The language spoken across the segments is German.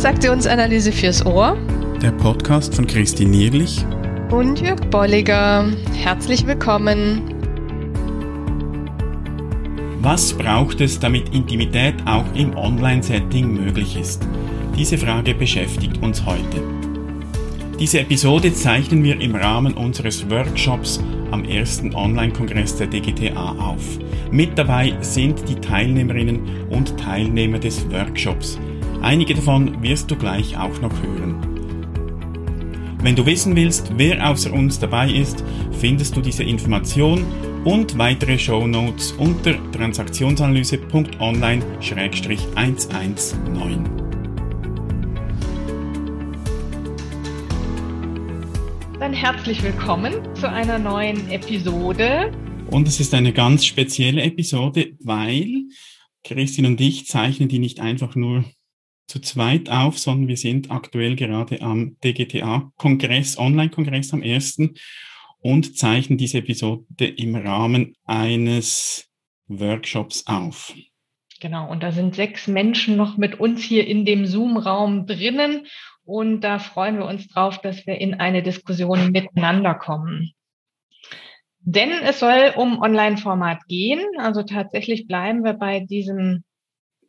Transaktionsanalyse fürs Ohr. Der Podcast von Christine Nierlich und Jörg Bolliger. Herzlich willkommen. Was braucht es, damit Intimität auch im Online-Setting möglich ist? Diese Frage beschäftigt uns heute. Diese Episode zeichnen wir im Rahmen unseres Workshops am ersten Online-Kongress der DGTA auf. Mit dabei sind die Teilnehmerinnen und Teilnehmer des Workshops. Einige davon wirst du gleich auch noch hören. Wenn du wissen willst, wer außer uns dabei ist, findest du diese Information und weitere Show Notes unter transaktionsanalyse.online-119. Dann herzlich willkommen zu einer neuen Episode. Und es ist eine ganz spezielle Episode, weil Christine und ich zeichnen die nicht einfach nur zu zweit auf, sondern wir sind aktuell gerade am DGTA-Kongress, Online-Kongress am ersten und zeichnen diese Episode im Rahmen eines Workshops auf. Genau, und da sind sechs Menschen noch mit uns hier in dem Zoom-Raum drinnen und da freuen wir uns drauf, dass wir in eine Diskussion miteinander kommen. Denn es soll um Online-Format gehen. Also tatsächlich bleiben wir bei diesem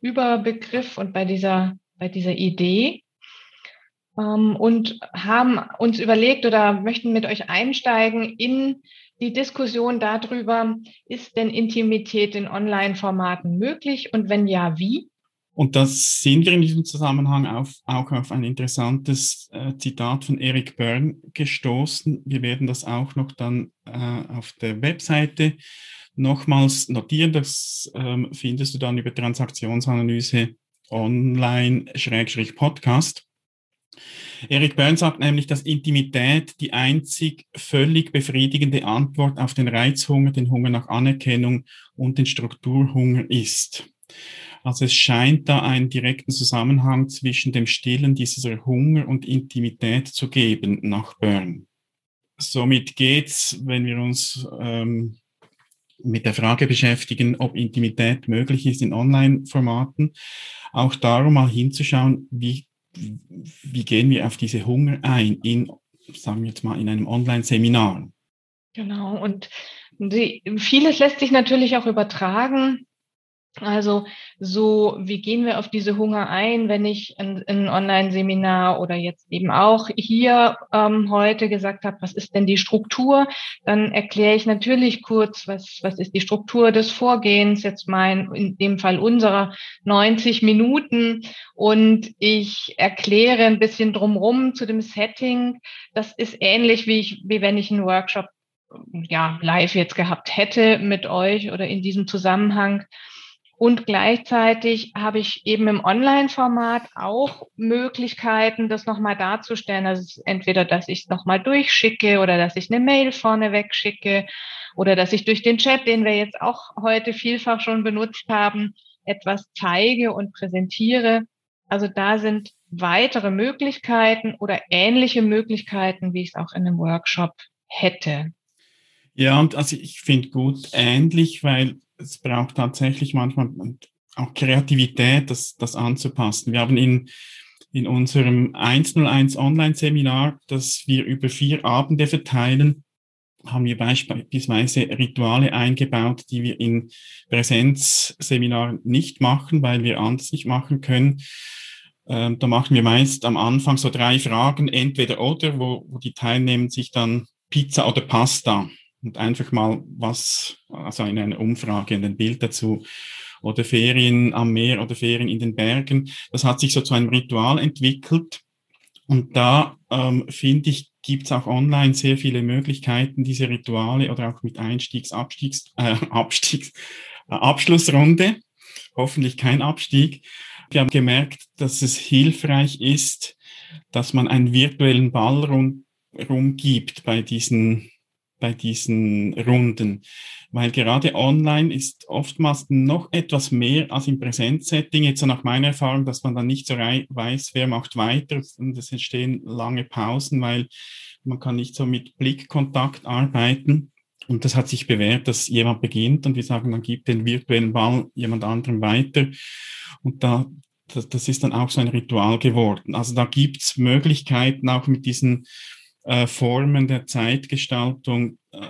Überbegriff und bei dieser bei dieser Idee ähm, und haben uns überlegt oder möchten mit euch einsteigen in die Diskussion darüber, ist denn Intimität in Online-Formaten möglich und wenn ja, wie? Und das sind wir in diesem Zusammenhang auf, auch auf ein interessantes äh, Zitat von Eric Byrne gestoßen. Wir werden das auch noch dann äh, auf der Webseite nochmals notieren. Das ähm, findest du dann über Transaktionsanalyse online-podcast. Erik Byrne sagt nämlich, dass Intimität die einzig völlig befriedigende Antwort auf den Reizhunger, den Hunger nach Anerkennung und den Strukturhunger ist. Also es scheint da einen direkten Zusammenhang zwischen dem Stillen dieser Hunger und Intimität zu geben nach Byrne. Somit geht's, wenn wir uns ähm, mit der Frage beschäftigen, ob Intimität möglich ist in Online-Formaten, auch darum mal hinzuschauen, wie, wie gehen wir auf diese Hunger ein in, sagen wir jetzt mal, in einem Online-Seminar. Genau, und die, vieles lässt sich natürlich auch übertragen also so, wie gehen wir auf diese Hunger ein, wenn ich in, in Online-Seminar oder jetzt eben auch hier ähm, heute gesagt habe, was ist denn die Struktur? Dann erkläre ich natürlich kurz, was, was ist die Struktur des Vorgehens, jetzt mein, in dem Fall unserer 90 Minuten. Und ich erkläre ein bisschen drumrum zu dem Setting. Das ist ähnlich wie ich, wie wenn ich einen Workshop ja, live jetzt gehabt hätte mit euch oder in diesem Zusammenhang. Und gleichzeitig habe ich eben im Online-Format auch Möglichkeiten, das nochmal darzustellen. Also entweder, dass ich es nochmal durchschicke oder dass ich eine Mail vorne wegschicke oder dass ich durch den Chat, den wir jetzt auch heute vielfach schon benutzt haben, etwas zeige und präsentiere. Also da sind weitere Möglichkeiten oder ähnliche Möglichkeiten, wie ich es auch in einem Workshop hätte. Ja, und also ich finde gut ähnlich, weil es braucht tatsächlich manchmal auch Kreativität, das, das anzupassen. Wir haben in, in unserem 101 Online-Seminar, das wir über vier Abende verteilen, haben wir beispielsweise Rituale eingebaut, die wir in Präsenzseminaren nicht machen, weil wir anders nicht machen können. Ähm, da machen wir meist am Anfang so drei Fragen, entweder oder, wo, wo die Teilnehmer sich dann Pizza oder Pasta und einfach mal was, also in einer Umfrage, in ein Bild dazu oder Ferien am Meer oder Ferien in den Bergen. Das hat sich so zu einem Ritual entwickelt. Und da ähm, finde ich, gibt es auch online sehr viele Möglichkeiten, diese Rituale oder auch mit Einstiegs-, Abstiegs-, äh, Abstiegs, äh, Abschlussrunde, hoffentlich kein Abstieg. Wir haben gemerkt, dass es hilfreich ist, dass man einen virtuellen Ball rum, rumgibt bei diesen bei diesen Runden, weil gerade online ist oftmals noch etwas mehr als im Präsenzsetting. Jetzt nach meiner Erfahrung, dass man dann nicht so weiß, wer macht weiter und es entstehen lange Pausen, weil man kann nicht so mit Blickkontakt arbeiten. Und das hat sich bewährt, dass jemand beginnt und wir sagen, dann gibt den virtuellen Ball jemand anderem weiter. Und da das, ist dann auch so ein Ritual geworden. Also da gibt's Möglichkeiten, auch mit diesen äh, Formen der Zeitgestaltung äh,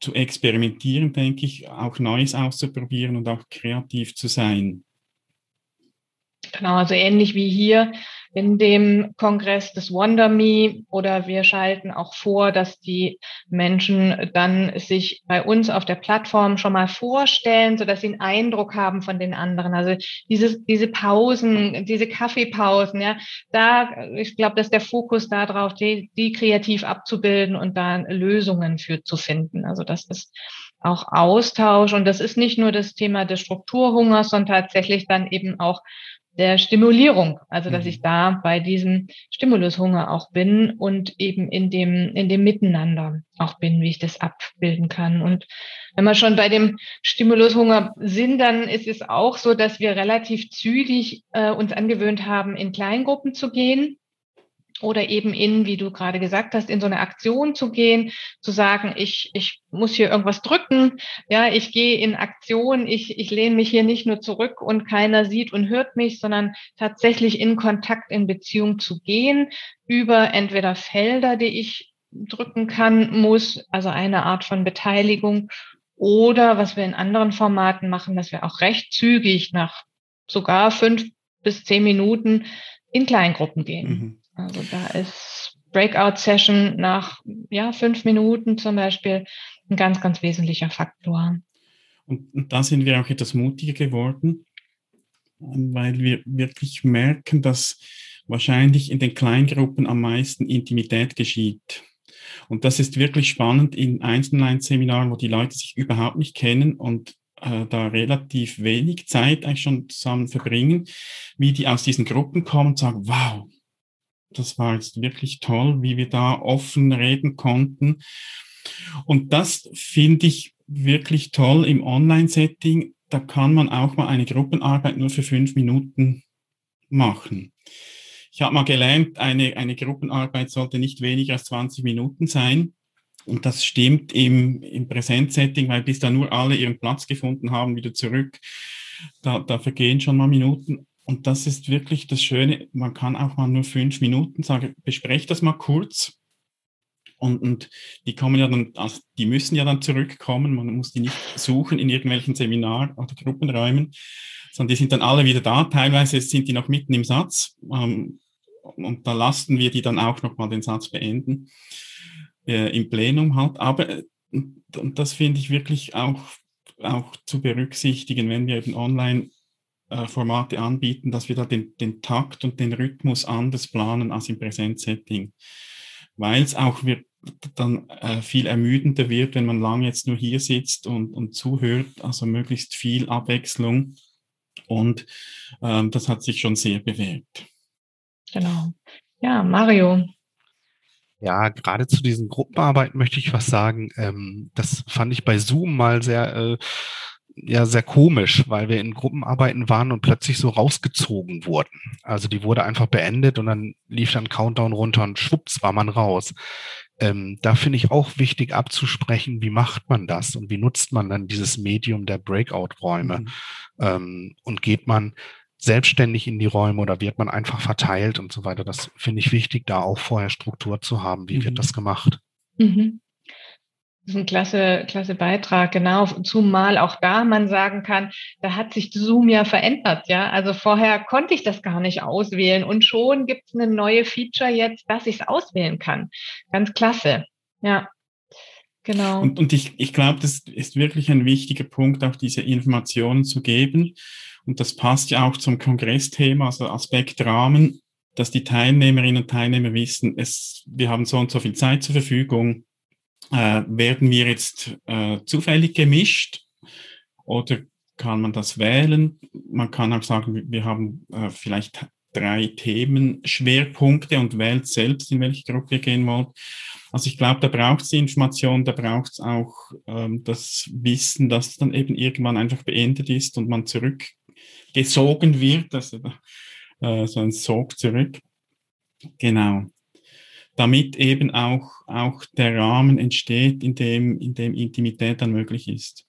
zu experimentieren, denke ich, auch Neues auszuprobieren und auch kreativ zu sein. Genau, also ähnlich wie hier in dem Kongress des Wonder Me oder wir schalten auch vor, dass die Menschen dann sich bei uns auf der Plattform schon mal vorstellen, so dass sie einen Eindruck haben von den anderen. Also diese, diese Pausen, diese Kaffeepausen, ja, da, ich glaube, dass der Fokus darauf, die, die kreativ abzubilden und da Lösungen für zu finden. Also das ist auch Austausch und das ist nicht nur das Thema des Strukturhungers, sondern tatsächlich dann eben auch der Stimulierung, also dass ich mhm. da bei diesem Stimulushunger auch bin und eben in dem, in dem Miteinander auch bin, wie ich das abbilden kann. Und wenn wir schon bei dem Stimulushunger sind, dann ist es auch so, dass wir relativ zügig äh, uns angewöhnt haben, in Kleingruppen zu gehen oder eben in, wie du gerade gesagt hast, in so eine Aktion zu gehen, zu sagen, ich, ich muss hier irgendwas drücken, ja, ich gehe in Aktion, ich, ich lehne mich hier nicht nur zurück und keiner sieht und hört mich, sondern tatsächlich in Kontakt, in Beziehung zu gehen über entweder Felder, die ich drücken kann, muss, also eine Art von Beteiligung oder was wir in anderen Formaten machen, dass wir auch recht zügig nach sogar fünf bis zehn Minuten in Kleingruppen gehen. Mhm. Also da ist Breakout-Session nach ja, fünf Minuten zum Beispiel ein ganz, ganz wesentlicher Faktor. Und, da sind wir auch etwas mutiger geworden, weil wir wirklich merken, dass wahrscheinlich in den Kleingruppen am meisten Intimität geschieht. Und das ist wirklich spannend in Einzelseminaren, wo die Leute sich überhaupt nicht kennen und äh, da relativ wenig Zeit eigentlich schon zusammen verbringen, wie die aus diesen Gruppen kommen und sagen, wow, das war jetzt wirklich toll, wie wir da offen reden konnten. Und das finde ich wirklich toll im Online-Setting. Da kann man auch mal eine Gruppenarbeit nur für fünf Minuten machen. Ich habe mal gelernt, eine, eine Gruppenarbeit sollte nicht weniger als 20 Minuten sein. Und das stimmt im, im Präsenzsetting, weil bis da nur alle ihren Platz gefunden haben, wieder zurück, da, da vergehen schon mal Minuten. Und das ist wirklich das Schöne, man kann auch mal nur fünf Minuten sagen, besprecht das mal kurz. Und, und die kommen ja dann, also die müssen ja dann zurückkommen, man muss die nicht suchen in irgendwelchen Seminar- oder Gruppenräumen, sondern die sind dann alle wieder da. Teilweise sind die noch mitten im Satz. Ähm, und da lassen wir die dann auch nochmal den Satz beenden, äh, im Plenum halt. Aber äh, und das finde ich wirklich auch, auch zu berücksichtigen, wenn wir eben online äh, Formate anbieten, dass wir da den, den Takt und den Rhythmus anders planen als im Präsenzsetting. Weil es auch wird, dann äh, viel ermüdender wird, wenn man lange jetzt nur hier sitzt und, und zuhört, also möglichst viel Abwechslung. Und ähm, das hat sich schon sehr bewährt. Genau. Ja, Mario. Ja, gerade zu diesen Gruppenarbeiten möchte ich was sagen. Ähm, das fand ich bei Zoom mal sehr äh, ja sehr komisch, weil wir in Gruppenarbeiten waren und plötzlich so rausgezogen wurden. Also die wurde einfach beendet und dann lief dann Countdown runter und schwupps war man raus. Ähm, da finde ich auch wichtig abzusprechen, wie macht man das und wie nutzt man dann dieses Medium der Breakout-Räume mhm. ähm, und geht man selbstständig in die Räume oder wird man einfach verteilt und so weiter. Das finde ich wichtig, da auch vorher Struktur zu haben. Wie mhm. wird das gemacht? Mhm. Das ist ein klasse, klasse Beitrag, genau. Zumal auch da man sagen kann, da hat sich Zoom ja verändert, ja. Also vorher konnte ich das gar nicht auswählen und schon gibt es eine neue Feature jetzt, dass ich es auswählen kann. Ganz klasse, ja. Genau. Und, und ich, ich glaube, das ist wirklich ein wichtiger Punkt, auch diese Informationen zu geben. Und das passt ja auch zum Kongressthema, also Aspekt Rahmen, dass die Teilnehmerinnen und Teilnehmer wissen, es, wir haben so und so viel Zeit zur Verfügung äh, werden wir jetzt äh, zufällig gemischt oder kann man das wählen? Man kann auch sagen, wir haben äh, vielleicht drei Themenschwerpunkte und wählt selbst, in welche Gruppe ihr gehen wollt. Also ich glaube, da braucht es Information, da braucht es auch ähm, das Wissen, dass dann eben irgendwann einfach beendet ist und man zurückgesogen wird, also äh, so ein Sog zurück. Genau damit eben auch, auch der Rahmen entsteht, in dem, in dem Intimität dann möglich ist.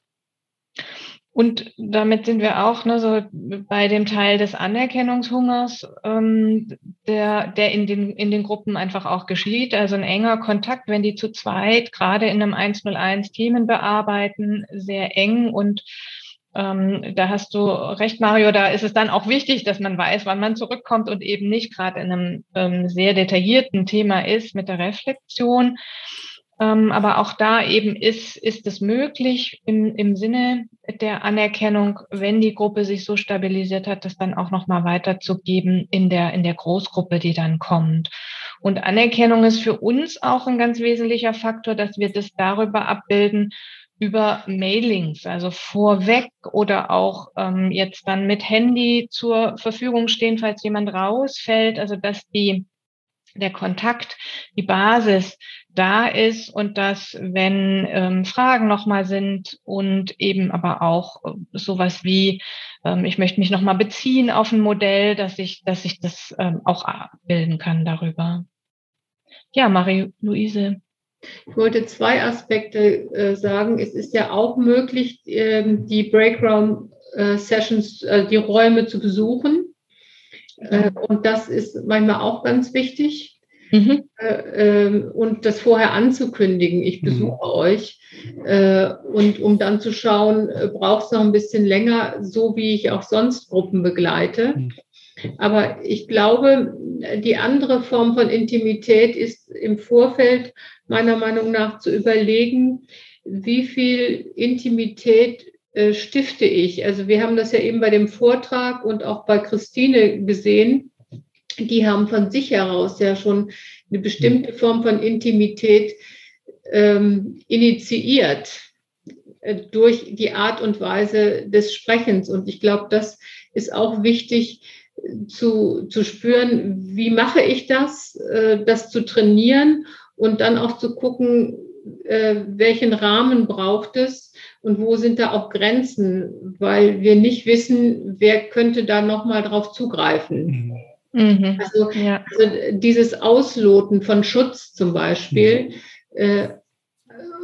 Und damit sind wir auch ne, so bei dem Teil des Anerkennungshungers, ähm, der, der in, den, in den Gruppen einfach auch geschieht. Also ein enger Kontakt, wenn die zu zweit gerade in einem 101 Themen bearbeiten, sehr eng und ähm, da hast du recht, Mario, da ist es dann auch wichtig, dass man weiß, wann man zurückkommt und eben nicht gerade in einem ähm, sehr detaillierten Thema ist mit der Reflexion. Ähm, aber auch da eben ist, ist es möglich im, im Sinne der Anerkennung, wenn die Gruppe sich so stabilisiert hat, das dann auch nochmal weiterzugeben in der, in der Großgruppe, die dann kommt. Und Anerkennung ist für uns auch ein ganz wesentlicher Faktor, dass wir das darüber abbilden, über Mailings, also vorweg oder auch ähm, jetzt dann mit Handy zur Verfügung stehen, falls jemand rausfällt, also dass die der Kontakt, die Basis da ist und dass, wenn ähm, Fragen nochmal sind und eben aber auch äh, sowas wie, ähm, ich möchte mich nochmal beziehen auf ein Modell, dass ich, dass ich das ähm, auch abbilden kann darüber. Ja, Marie-Louise. Ich wollte zwei Aspekte äh, sagen. Es ist ja auch möglich, äh, die Breakround-Sessions, äh, die Räume zu besuchen. Äh, und das ist manchmal auch ganz wichtig. Mhm. Äh, ähm, und das vorher anzukündigen, ich mhm. besuche mhm. euch. Äh, und um dann zu schauen, braucht es noch ein bisschen länger, so wie ich auch sonst Gruppen begleite. Mhm. Aber ich glaube, die andere Form von Intimität ist im Vorfeld meiner Meinung nach zu überlegen, wie viel Intimität äh, stifte ich. Also wir haben das ja eben bei dem Vortrag und auch bei Christine gesehen. Die haben von sich heraus ja schon eine bestimmte Form von Intimität ähm, initiiert äh, durch die Art und Weise des Sprechens. Und ich glaube, das ist auch wichtig, zu, zu spüren, wie mache ich das, äh, das zu trainieren und dann auch zu gucken, äh, welchen Rahmen braucht es und wo sind da auch Grenzen, weil wir nicht wissen, wer könnte da nochmal drauf zugreifen. Mhm. Also, ja. also, dieses Ausloten von Schutz zum Beispiel, mhm. äh,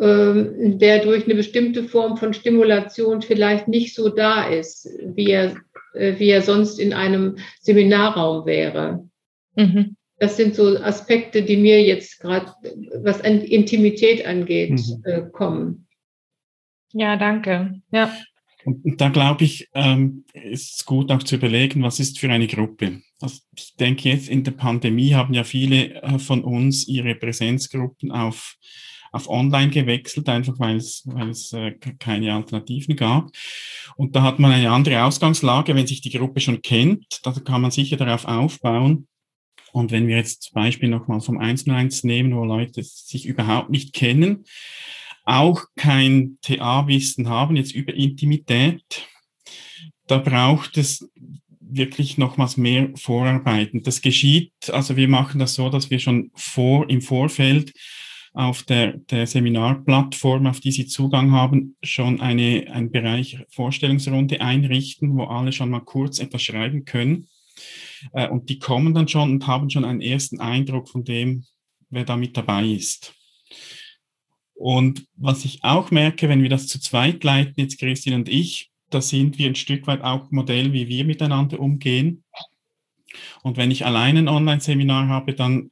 äh, der durch eine bestimmte Form von Stimulation vielleicht nicht so da ist, wie er äh, wie er sonst in einem Seminarraum wäre. Mhm. Das sind so Aspekte, die mir jetzt gerade, was Intimität angeht, mhm. äh, kommen. Ja, danke. Ja. Und da glaube ich, ähm, ist es gut auch zu überlegen, was ist für eine Gruppe. Also ich denke jetzt in der Pandemie haben ja viele äh, von uns ihre Präsenzgruppen auf auf Online gewechselt, einfach weil es, weil es äh, keine Alternativen gab. Und da hat man eine andere Ausgangslage, wenn sich die Gruppe schon kennt, da kann man sicher darauf aufbauen. Und wenn wir jetzt zum Beispiel nochmal vom 101 nehmen, wo Leute sich überhaupt nicht kennen, auch kein TA-Wissen haben, jetzt über Intimität, da braucht es wirklich nochmals mehr Vorarbeiten. Das geschieht, also wir machen das so, dass wir schon vor, im Vorfeld auf der, der Seminarplattform, auf die Sie Zugang haben, schon eine, einen Bereich Vorstellungsrunde einrichten, wo alle schon mal kurz etwas schreiben können. Äh, und die kommen dann schon und haben schon einen ersten Eindruck von dem, wer da mit dabei ist. Und was ich auch merke, wenn wir das zu zweit leiten, jetzt Christine und ich, da sind wir ein Stück weit auch Modell, wie wir miteinander umgehen. Und wenn ich allein ein Online-Seminar habe, dann,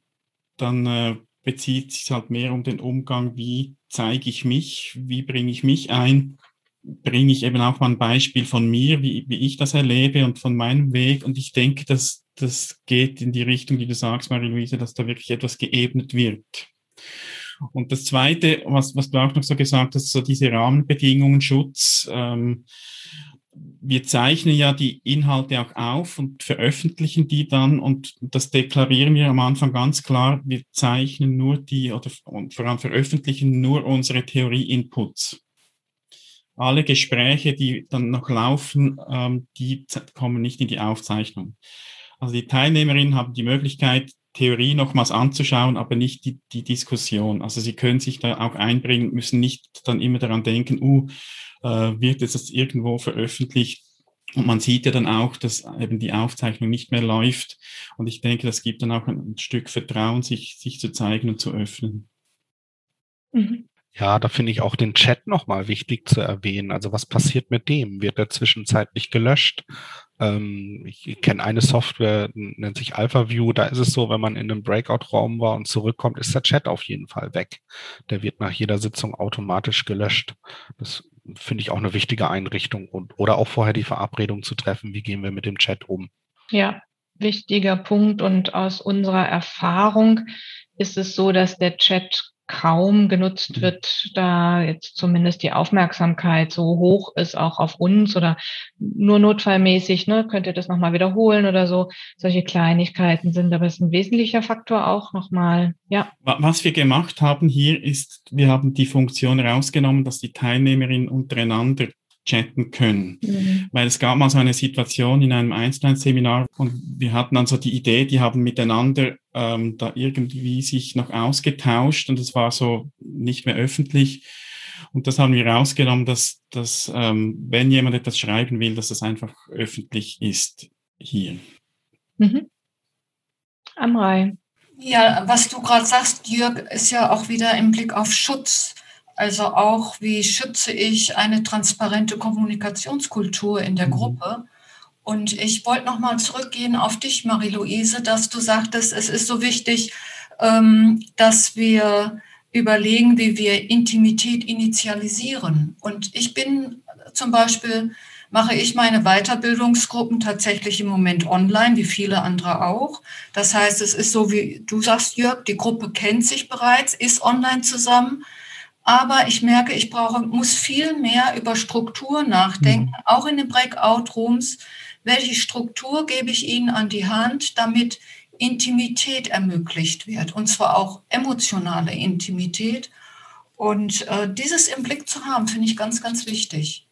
dann äh, bezieht sich halt mehr um den Umgang, wie zeige ich mich, wie bringe ich mich ein, bringe ich eben auch mal ein Beispiel von mir, wie, wie ich das erlebe und von meinem Weg. Und ich denke, dass das geht in die Richtung, die du sagst, Marie-Louise, dass da wirklich etwas geebnet wird. Und das Zweite, was, was du auch noch so gesagt hast, so diese Rahmenbedingungen, Schutz, ähm, wir zeichnen ja die Inhalte auch auf und veröffentlichen die dann und das deklarieren wir am Anfang ganz klar. Wir zeichnen nur die oder und vor allem veröffentlichen nur unsere Theorie-Inputs. Alle Gespräche, die dann noch laufen, ähm, die kommen nicht in die Aufzeichnung. Also die Teilnehmerinnen haben die Möglichkeit, Theorie nochmals anzuschauen, aber nicht die, die Diskussion. Also sie können sich da auch einbringen, müssen nicht dann immer daran denken, uh, äh, wird es irgendwo veröffentlicht. Und man sieht ja dann auch, dass eben die Aufzeichnung nicht mehr läuft. Und ich denke, das gibt dann auch ein Stück Vertrauen, sich, sich zu zeigen und zu öffnen. Mhm. Ja, da finde ich auch den Chat nochmal wichtig zu erwähnen. Also was passiert mit dem? Wird er zwischenzeitlich gelöscht? Ähm, ich kenne eine Software, nennt sich AlphaView. Da ist es so, wenn man in einem Breakout-Raum war und zurückkommt, ist der Chat auf jeden Fall weg. Der wird nach jeder Sitzung automatisch gelöscht. Das finde ich auch eine wichtige Einrichtung und oder auch vorher die Verabredung zu treffen. Wie gehen wir mit dem Chat um? Ja, wichtiger Punkt. Und aus unserer Erfahrung ist es so, dass der Chat kaum genutzt mhm. wird, da jetzt zumindest die Aufmerksamkeit so hoch ist, auch auf uns oder nur notfallmäßig, ne, könnt ihr das nochmal wiederholen oder so. Solche Kleinigkeiten sind, aber es ist ein wesentlicher Faktor auch nochmal, ja. Was wir gemacht haben hier ist, wir haben die Funktion rausgenommen, dass die Teilnehmerinnen untereinander chatten können. Mhm. Weil es gab mal so eine Situation in einem Einzelseminar und wir hatten dann so die Idee, die haben miteinander ähm, da irgendwie sich noch ausgetauscht und es war so nicht mehr öffentlich. Und das haben wir rausgenommen, dass, dass ähm, wenn jemand etwas schreiben will, dass das einfach öffentlich ist hier. Mhm. Amrei. Ja, was du gerade sagst, Jörg, ist ja auch wieder im Blick auf Schutz. Also auch, wie schütze ich eine transparente Kommunikationskultur in der mhm. Gruppe? Und ich wollte nochmal zurückgehen auf dich, Marie-Louise, dass du sagtest, es ist so wichtig, ähm, dass wir überlegen, wie wir Intimität initialisieren. Und ich bin zum Beispiel, mache ich meine Weiterbildungsgruppen tatsächlich im Moment online, wie viele andere auch. Das heißt, es ist so, wie du sagst, Jörg, die Gruppe kennt sich bereits, ist online zusammen. Aber ich merke, ich brauche, muss viel mehr über Struktur nachdenken, mhm. auch in den Breakout-Rooms. Welche Struktur gebe ich Ihnen an die Hand, damit Intimität ermöglicht wird? Und zwar auch emotionale Intimität. Und äh, dieses im Blick zu haben, finde ich ganz, ganz wichtig.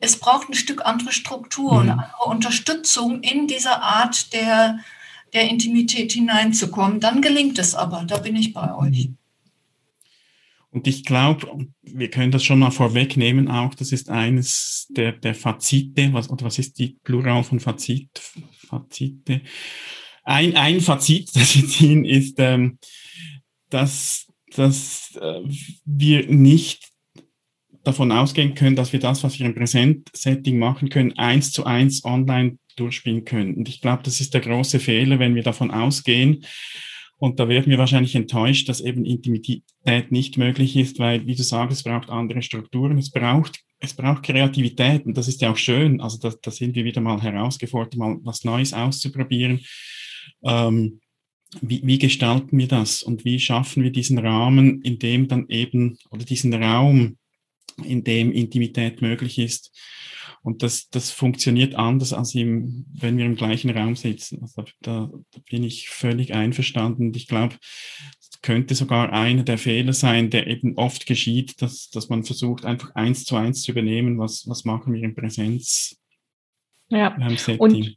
Es braucht ein Stück andere Struktur mhm. und andere Unterstützung in dieser Art der, der Intimität hineinzukommen. Dann gelingt es aber, da bin ich bei euch. Und ich glaube, wir können das schon mal vorwegnehmen auch, das ist eines der, der Fazite, was, oder was ist die Plural von Fazit? Fazite? Ein, ein Fazit, das wir ziehen, ist, ähm, dass, dass äh, wir nicht davon ausgehen können, dass wir das, was wir im Präsentsetting machen können, eins zu eins online durchspielen können. Und ich glaube, das ist der große Fehler, wenn wir davon ausgehen, und da werden wir wahrscheinlich enttäuscht, dass eben Intimität nicht möglich ist, weil, wie du sagst, es braucht andere Strukturen, es braucht, es braucht Kreativität und das ist ja auch schön. Also da, da sind wir wieder mal herausgefordert, mal was Neues auszuprobieren. Ähm, wie, wie gestalten wir das und wie schaffen wir diesen Rahmen, in dem dann eben, oder diesen Raum, in dem Intimität möglich ist? Und das, das funktioniert anders, als im, wenn wir im gleichen Raum sitzen. Also da, da bin ich völlig einverstanden. Ich glaube, es könnte sogar einer der Fehler sein, der eben oft geschieht, dass, dass man versucht, einfach eins zu eins zu übernehmen, was, was machen wir in Präsenz. Ja, und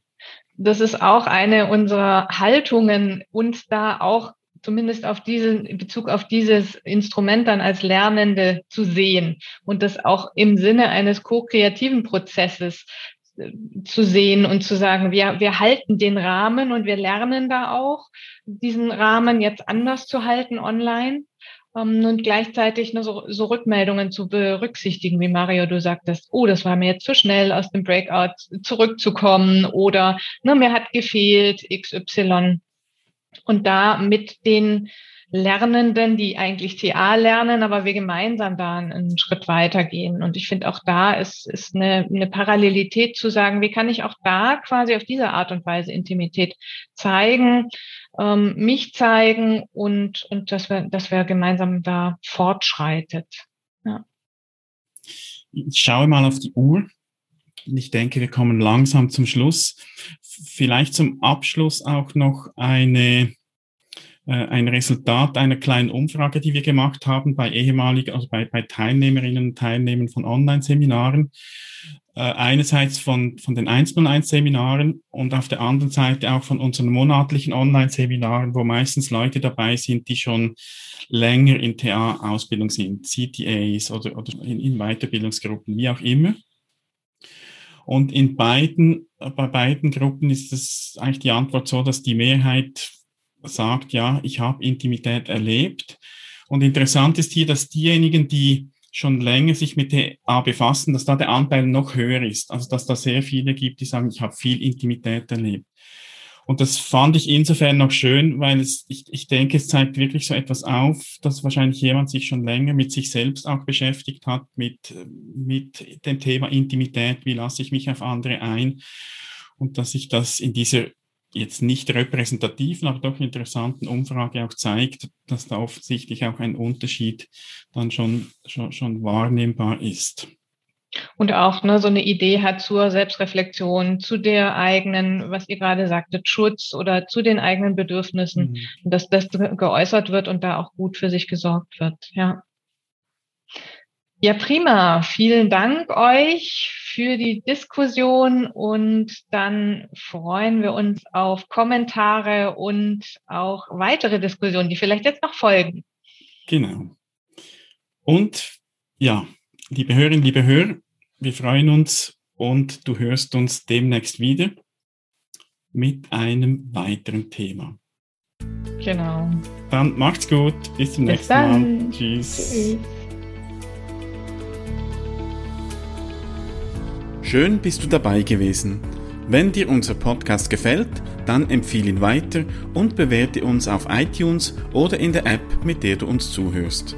das ist auch eine unserer Haltungen, uns da auch zumindest auf diesen, in Bezug auf dieses Instrument dann als Lernende zu sehen und das auch im Sinne eines ko-kreativen Prozesses äh, zu sehen und zu sagen, wir, wir halten den Rahmen und wir lernen da auch, diesen Rahmen jetzt anders zu halten online um, ähm, und gleichzeitig ne, so, so Rückmeldungen zu berücksichtigen, wie Mario, du sagtest, oh, das war mir jetzt zu schnell, aus dem Breakout zurückzukommen oder ne, mir hat gefehlt XY und da mit den Lernenden, die eigentlich TA lernen, aber wir gemeinsam da einen Schritt weitergehen. Und ich finde auch da ist, ist eine, eine Parallelität zu sagen, wie kann ich auch da quasi auf diese Art und Weise Intimität zeigen, ähm, mich zeigen und, und dass wir, dass wir gemeinsam da fortschreitet. Ja. Ich schaue mal auf die Uhr. Ich denke, wir kommen langsam zum Schluss. Vielleicht zum Abschluss auch noch eine, äh, ein Resultat einer kleinen Umfrage, die wir gemacht haben bei ehemaligen, also bei, bei Teilnehmerinnen und Teilnehmern von Online-Seminaren. Äh, einerseits von, von den 101-Seminaren und auf der anderen Seite auch von unseren monatlichen Online-Seminaren, wo meistens Leute dabei sind, die schon länger in TA-Ausbildung sind, CTAs oder, oder in, in Weiterbildungsgruppen, wie auch immer. Und in beiden, bei beiden Gruppen ist es eigentlich die Antwort so, dass die Mehrheit sagt, ja, ich habe Intimität erlebt. Und interessant ist hier, dass diejenigen, die schon länger sich mit TA befassen, dass da der Anteil noch höher ist. Also dass da sehr viele gibt, die sagen, ich habe viel Intimität erlebt. Und das fand ich insofern noch schön, weil es, ich, ich denke, es zeigt wirklich so etwas auf, dass wahrscheinlich jemand sich schon länger mit sich selbst auch beschäftigt hat, mit, mit dem Thema Intimität, wie lasse ich mich auf andere ein und dass sich das in dieser jetzt nicht repräsentativen, aber doch interessanten Umfrage auch zeigt, dass da offensichtlich auch ein Unterschied dann schon, schon, schon wahrnehmbar ist. Und auch ne, so eine Idee hat zur Selbstreflexion, zu der eigenen, was ihr gerade sagtet, Schutz oder zu den eigenen Bedürfnissen, mhm. dass das geäußert wird und da auch gut für sich gesorgt wird. Ja. Ja, prima. Vielen Dank euch für die Diskussion und dann freuen wir uns auf Kommentare und auch weitere Diskussionen, die vielleicht jetzt noch folgen. Genau. Und ja, liebe Hörerinnen, liebe Hörer, wir freuen uns und du hörst uns demnächst wieder mit einem weiteren Thema. Genau. Dann macht's gut. Bis zum Bis nächsten dann. Mal. Tschüss. Tschüss. Schön bist du dabei gewesen. Wenn dir unser Podcast gefällt, dann empfehle ihn weiter und bewerte uns auf iTunes oder in der App, mit der du uns zuhörst.